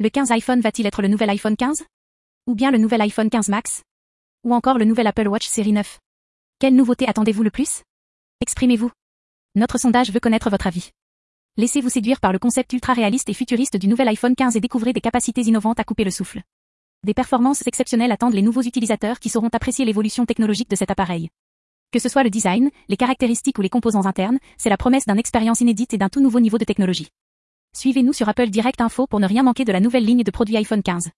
Le 15 iPhone va-t-il être le nouvel iPhone 15 Ou bien le nouvel iPhone 15 Max? Ou encore le nouvel Apple Watch série 9 Quelle nouveauté attendez-vous le plus? Exprimez-vous. Notre sondage veut connaître votre avis. Laissez-vous séduire par le concept ultra réaliste et futuriste du nouvel iPhone 15 et découvrez des capacités innovantes à couper le souffle. Des performances exceptionnelles attendent les nouveaux utilisateurs qui sauront apprécier l'évolution technologique de cet appareil. Que ce soit le design, les caractéristiques ou les composants internes, c'est la promesse d'une expérience inédite et d'un tout nouveau niveau de technologie. Suivez-nous sur Apple Direct Info pour ne rien manquer de la nouvelle ligne de produits iPhone 15.